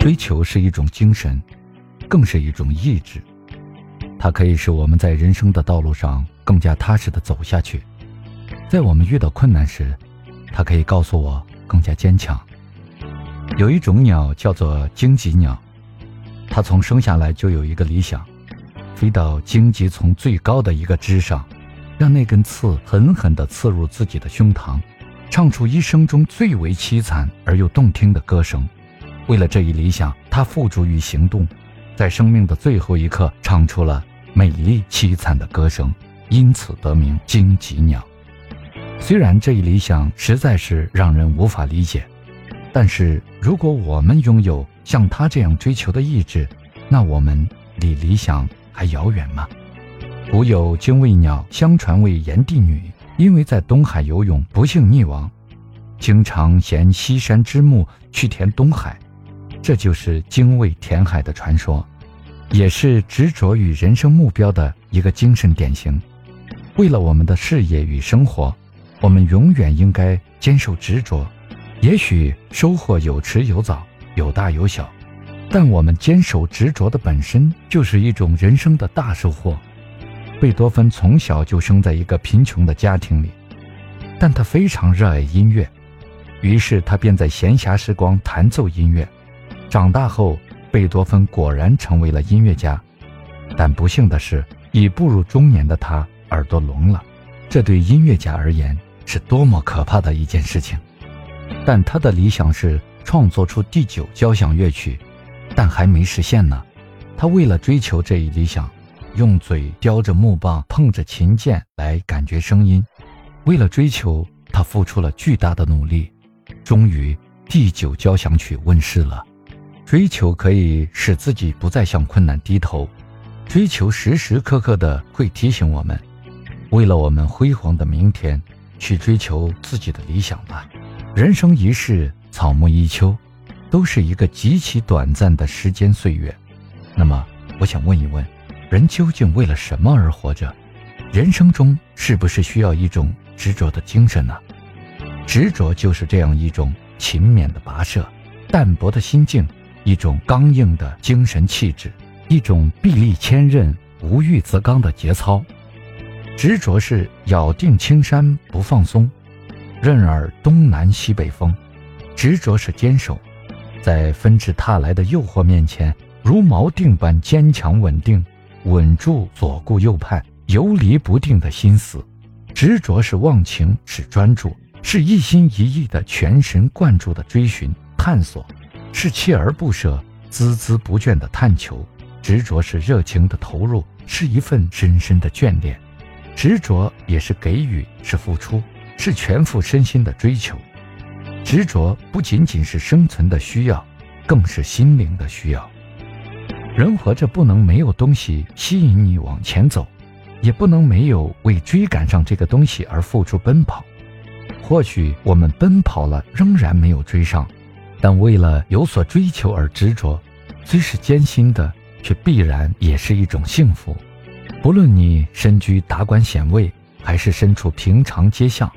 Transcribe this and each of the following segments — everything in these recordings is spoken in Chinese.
追求是一种精神，更是一种意志。它可以使我们在人生的道路上更加踏实地走下去。在我们遇到困难时，它可以告诉我更加坚强。有一种鸟叫做荆棘鸟，它从生下来就有一个理想，飞到荆棘丛最高的一个枝上，让那根刺狠狠地刺入自己的胸膛，唱出一生中最为凄惨而又动听的歌声。为了这一理想，他付诸于行动，在生命的最后一刻唱出了美丽凄惨的歌声，因此得名荆棘鸟。虽然这一理想实在是让人无法理解，但是如果我们拥有像他这样追求的意志，那我们离理想还遥远吗？古有精卫鸟，相传为炎帝女，因为在东海游泳不幸溺亡，经常衔西山之木去填东海。这就是精卫填海的传说，也是执着于人生目标的一个精神典型。为了我们的事业与生活，我们永远应该坚守执着。也许收获有迟有早，有大有小，但我们坚守执着的本身就是一种人生的大收获。贝多芬从小就生在一个贫穷的家庭里，但他非常热爱音乐，于是他便在闲暇时光弹奏音乐。长大后，贝多芬果然成为了音乐家，但不幸的是，已步入中年的他耳朵聋了。这对音乐家而言是多么可怕的一件事情！但他的理想是创作出第九交响乐曲，但还没实现呢。他为了追求这一理想，用嘴叼着木棒，碰着琴键来感觉声音。为了追求，他付出了巨大的努力。终于，第九交响曲问世了。追求可以使自己不再向困难低头，追求时时刻刻的会提醒我们，为了我们辉煌的明天，去追求自己的理想吧。人生一世，草木一秋，都是一个极其短暂的时间岁月。那么，我想问一问，人究竟为了什么而活着？人生中是不是需要一种执着的精神呢？执着就是这样一种勤勉的跋涉，淡泊的心境。一种刚硬的精神气质，一种臂力千仞、无欲则刚的节操。执着是咬定青山不放松，任尔东南西北风。执着是坚守，在纷至沓来的诱惑面前，如锚定般坚强稳定，稳住左顾右盼、游离不定的心思。执着是忘情，是专注，是一心一意的全神贯注的追寻、探索。是锲而不舍、孜孜不倦的探求，执着是热情的投入，是一份深深的眷恋；执着也是给予，是付出，是全副身心的追求。执着不仅仅是生存的需要，更是心灵的需要。人活着不能没有东西吸引你往前走，也不能没有为追赶上这个东西而付出奔跑。或许我们奔跑了，仍然没有追上。但为了有所追求而执着，虽是艰辛的，却必然也是一种幸福。不论你身居达官显位，还是身处平常街巷；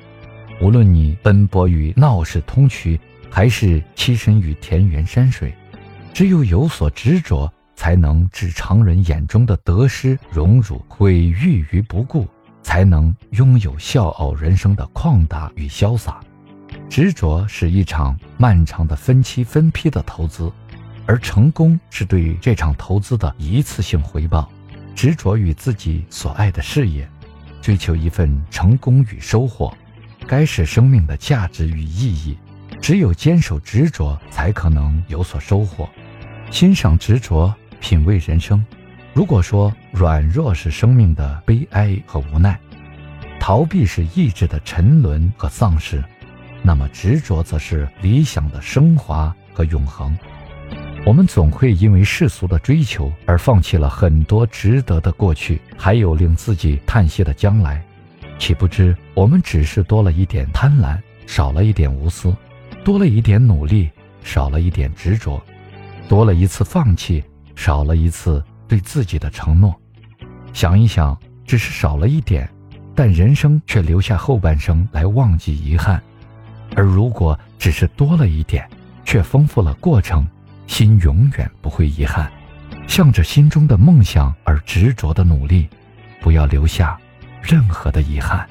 无论你奔波于闹市通衢，还是栖身于田园山水，只有有所执着，才能置常人眼中的得失荣辱毁誉于不顾，才能拥有笑傲人生的旷达与潇洒。执着是一场漫长的分期分批的投资，而成功是对于这场投资的一次性回报。执着于自己所爱的事业，追求一份成功与收获，该是生命的价值与意义。只有坚守执着，才可能有所收获。欣赏执着，品味人生。如果说软弱是生命的悲哀和无奈，逃避是意志的沉沦和丧失。那么执着则是理想的升华和永恒。我们总会因为世俗的追求而放弃了很多值得的过去，还有令自己叹息的将来。岂不知我们只是多了一点贪婪，少了一点无私；多了一点努力，少了一点执着；多了一次放弃，少了一次对自己的承诺。想一想，只是少了一点，但人生却留下后半生来忘记遗憾。而如果只是多了一点，却丰富了过程，心永远不会遗憾。向着心中的梦想而执着的努力，不要留下任何的遗憾。